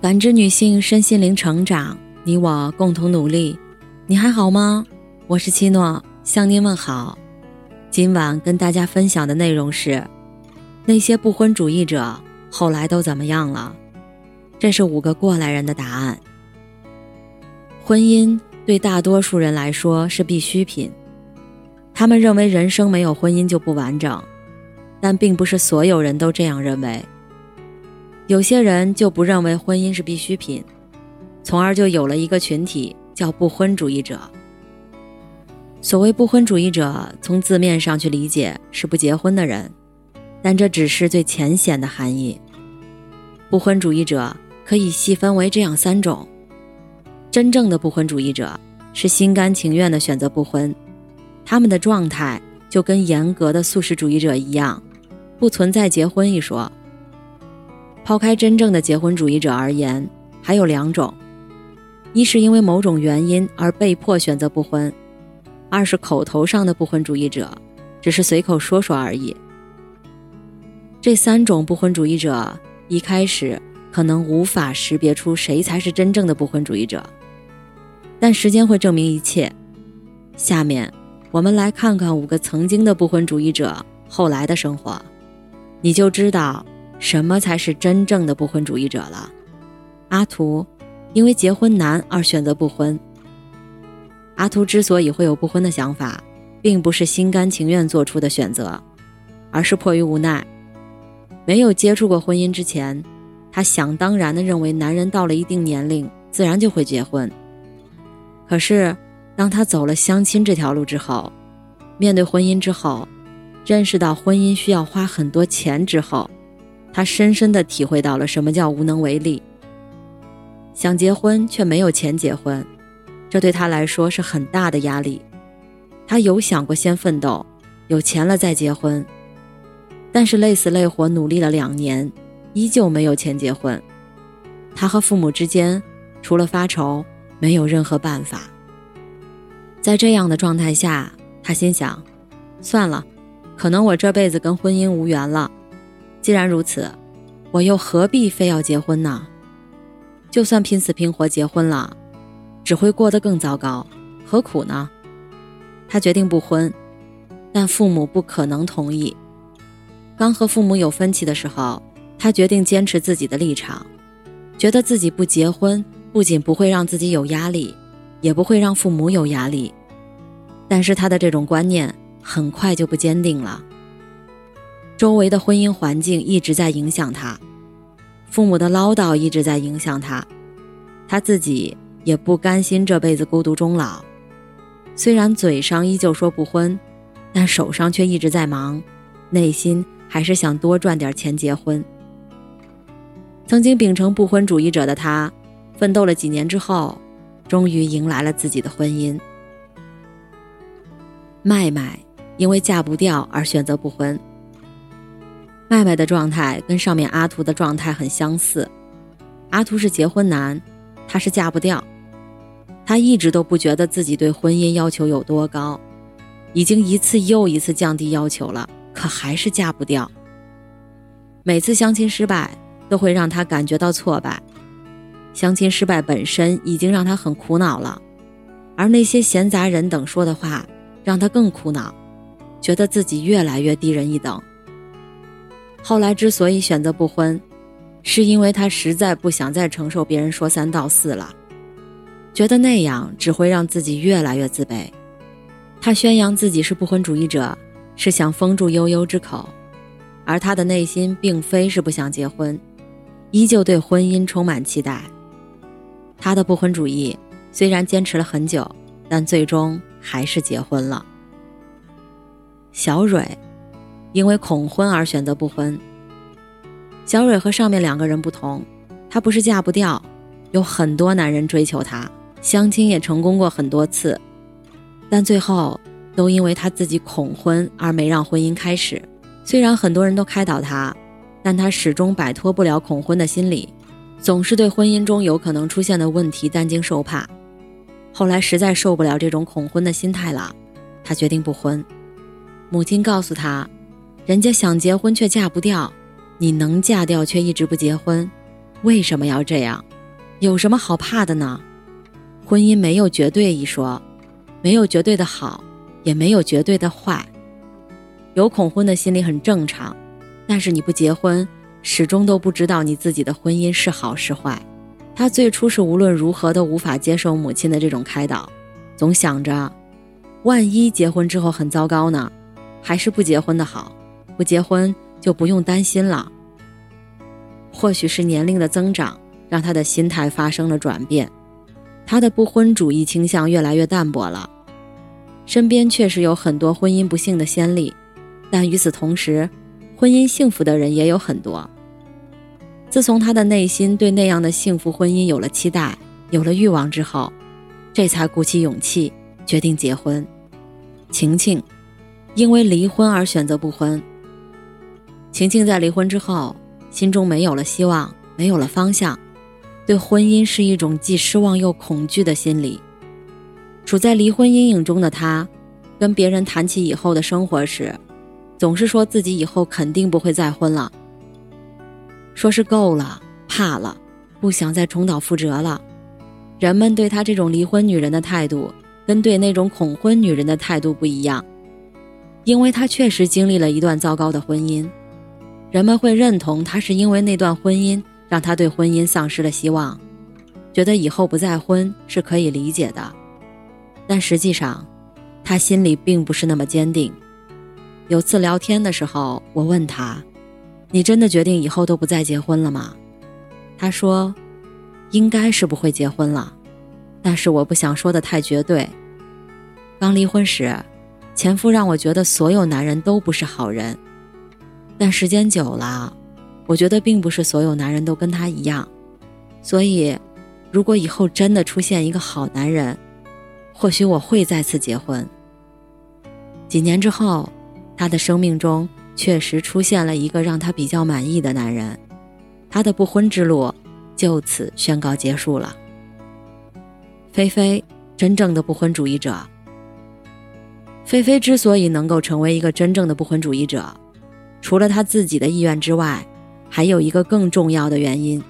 感知女性身心灵成长，你我共同努力。你还好吗？我是七诺，向您问好。今晚跟大家分享的内容是：那些不婚主义者后来都怎么样了？这是五个过来人的答案。婚姻对大多数人来说是必需品，他们认为人生没有婚姻就不完整，但并不是所有人都这样认为。有些人就不认为婚姻是必需品，从而就有了一个群体叫不婚主义者。所谓不婚主义者，从字面上去理解是不结婚的人，但这只是最浅显的含义。不婚主义者可以细分为这样三种：真正的不婚主义者是心甘情愿的选择不婚，他们的状态就跟严格的素食主义者一样，不存在结婚一说。抛开真正的结婚主义者而言，还有两种：一是因为某种原因而被迫选择不婚；二是口头上的不婚主义者，只是随口说说而已。这三种不婚主义者一开始可能无法识别出谁才是真正的不婚主义者，但时间会证明一切。下面我们来看看五个曾经的不婚主义者后来的生活，你就知道。什么才是真正的不婚主义者了？阿图因为结婚难而选择不婚。阿图之所以会有不婚的想法，并不是心甘情愿做出的选择，而是迫于无奈。没有接触过婚姻之前，他想当然的认为男人到了一定年龄自然就会结婚。可是，当他走了相亲这条路之后，面对婚姻之后，认识到婚姻需要花很多钱之后。他深深地体会到了什么叫无能为力。想结婚却没有钱结婚，这对他来说是很大的压力。他有想过先奋斗，有钱了再结婚，但是累死累活努力了两年，依旧没有钱结婚。他和父母之间除了发愁，没有任何办法。在这样的状态下，他心想：算了，可能我这辈子跟婚姻无缘了。既然如此，我又何必非要结婚呢？就算拼死拼活结婚了，只会过得更糟糕，何苦呢？他决定不婚，但父母不可能同意。刚和父母有分歧的时候，他决定坚持自己的立场，觉得自己不结婚不仅不会让自己有压力，也不会让父母有压力。但是他的这种观念很快就不坚定了。周围的婚姻环境一直在影响他，父母的唠叨一直在影响他，他自己也不甘心这辈子孤独终老。虽然嘴上依旧说不婚，但手上却一直在忙，内心还是想多赚点钱结婚。曾经秉承不婚主义者的他，奋斗了几年之后，终于迎来了自己的婚姻。麦麦因为嫁不掉而选择不婚。麦麦的状态跟上面阿图的状态很相似，阿图是结婚难，他是嫁不掉。他一直都不觉得自己对婚姻要求有多高，已经一次又一次降低要求了，可还是嫁不掉。每次相亲失败都会让他感觉到挫败，相亲失败本身已经让他很苦恼了，而那些闲杂人等说的话让他更苦恼，觉得自己越来越低人一等。后来之所以选择不婚，是因为他实在不想再承受别人说三道四了，觉得那样只会让自己越来越自卑。他宣扬自己是不婚主义者，是想封住悠悠之口，而他的内心并非是不想结婚，依旧对婚姻充满期待。他的不婚主义虽然坚持了很久，但最终还是结婚了。小蕊。因为恐婚而选择不婚。小蕊和上面两个人不同，她不是嫁不掉，有很多男人追求她，相亲也成功过很多次，但最后都因为她自己恐婚而没让婚姻开始。虽然很多人都开导她，但她始终摆脱不了恐婚的心理，总是对婚姻中有可能出现的问题担惊受怕。后来实在受不了这种恐婚的心态了，她决定不婚。母亲告诉她。人家想结婚却嫁不掉，你能嫁掉却一直不结婚，为什么要这样？有什么好怕的呢？婚姻没有绝对一说，没有绝对的好，也没有绝对的坏。有恐婚的心理很正常，但是你不结婚，始终都不知道你自己的婚姻是好是坏。他最初是无论如何都无法接受母亲的这种开导，总想着，万一结婚之后很糟糕呢？还是不结婚的好，不结婚就不用担心了。或许是年龄的增长，让他的心态发生了转变，他的不婚主义倾向越来越淡薄了。身边确实有很多婚姻不幸的先例，但与此同时，婚姻幸福的人也有很多。自从他的内心对那样的幸福婚姻有了期待，有了欲望之后，这才鼓起勇气决定结婚。晴晴，因为离婚而选择不婚。晴晴在离婚之后。心中没有了希望，没有了方向，对婚姻是一种既失望又恐惧的心理。处在离婚阴影中的她，跟别人谈起以后的生活时，总是说自己以后肯定不会再婚了，说是够了，怕了，不想再重蹈覆辙了。人们对她这种离婚女人的态度，跟对那种恐婚女人的态度不一样，因为她确实经历了一段糟糕的婚姻。人们会认同他是因为那段婚姻让他对婚姻丧失了希望，觉得以后不再婚是可以理解的，但实际上，他心里并不是那么坚定。有次聊天的时候，我问他：“你真的决定以后都不再结婚了吗？”他说：“应该是不会结婚了，但是我不想说的太绝对。刚离婚时，前夫让我觉得所有男人都不是好人。”但时间久了，我觉得并不是所有男人都跟他一样，所以，如果以后真的出现一个好男人，或许我会再次结婚。几年之后，他的生命中确实出现了一个让他比较满意的男人，他的不婚之路就此宣告结束了。菲菲，真正的不婚主义者。菲菲之所以能够成为一个真正的不婚主义者。除了他自己的意愿之外，还有一个更重要的原因，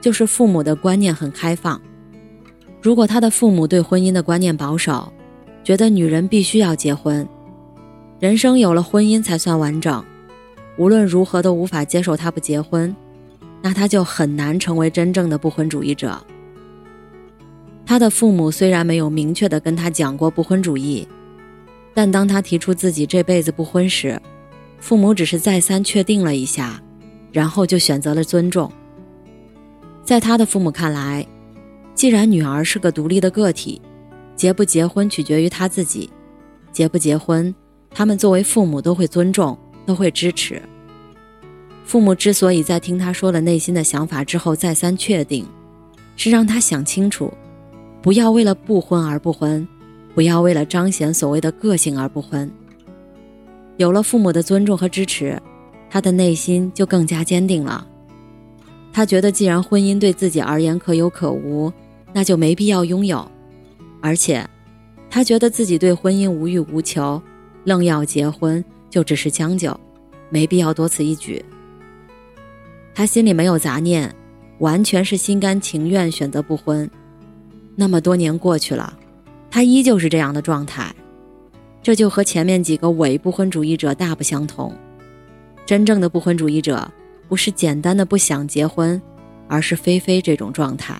就是父母的观念很开放。如果他的父母对婚姻的观念保守，觉得女人必须要结婚，人生有了婚姻才算完整，无论如何都无法接受他不结婚，那他就很难成为真正的不婚主义者。他的父母虽然没有明确的跟他讲过不婚主义，但当他提出自己这辈子不婚时，父母只是再三确定了一下，然后就选择了尊重。在他的父母看来，既然女儿是个独立的个体，结不结婚取决于他自己，结不结婚，他们作为父母都会尊重，都会支持。父母之所以在听他说了内心的想法之后再三确定，是让他想清楚，不要为了不婚而不婚，不要为了彰显所谓的个性而不婚。有了父母的尊重和支持，他的内心就更加坚定了。他觉得，既然婚姻对自己而言可有可无，那就没必要拥有。而且，他觉得自己对婚姻无欲无求，愣要结婚就只是将就，没必要多此一举。他心里没有杂念，完全是心甘情愿选择不婚。那么多年过去了，他依旧是这样的状态。这就和前面几个伪不婚主义者大不相同。真正的不婚主义者不是简单的不想结婚，而是非非这种状态。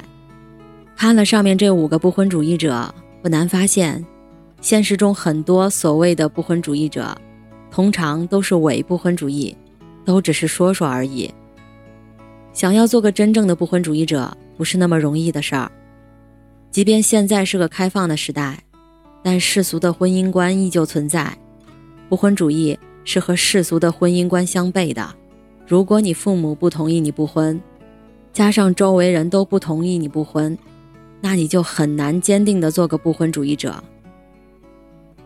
看了上面这五个不婚主义者，不难发现，现实中很多所谓的不婚主义者，通常都是伪不婚主义，都只是说说而已。想要做个真正的不婚主义者，不是那么容易的事儿。即便现在是个开放的时代。但世俗的婚姻观依旧存在，不婚主义是和世俗的婚姻观相悖的。如果你父母不同意你不婚，加上周围人都不同意你不婚，那你就很难坚定的做个不婚主义者。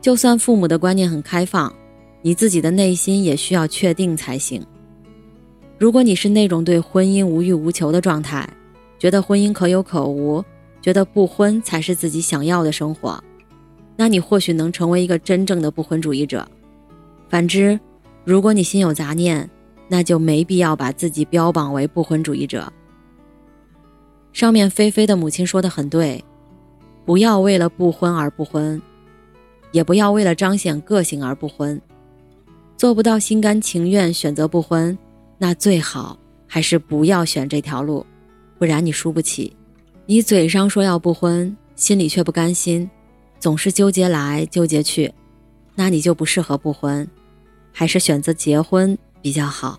就算父母的观念很开放，你自己的内心也需要确定才行。如果你是那种对婚姻无欲无求的状态，觉得婚姻可有可无，觉得不婚才是自己想要的生活。那你或许能成为一个真正的不婚主义者。反之，如果你心有杂念，那就没必要把自己标榜为不婚主义者。上面菲菲的母亲说的很对，不要为了不婚而不婚，也不要为了彰显个性而不婚。做不到心甘情愿选择不婚，那最好还是不要选这条路，不然你输不起。你嘴上说要不婚，心里却不甘心，总是纠结来纠结去，那你就不适合不婚，还是选择结婚比较好。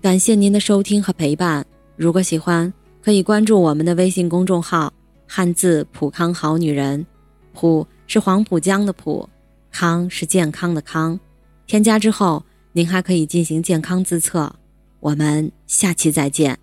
感谢您的收听和陪伴，如果喜欢，可以关注我们的微信公众号“汉字普康好女人”，普是黄浦江的浦，康是健康的康。添加之后，您还可以进行健康自测。我们下期再见。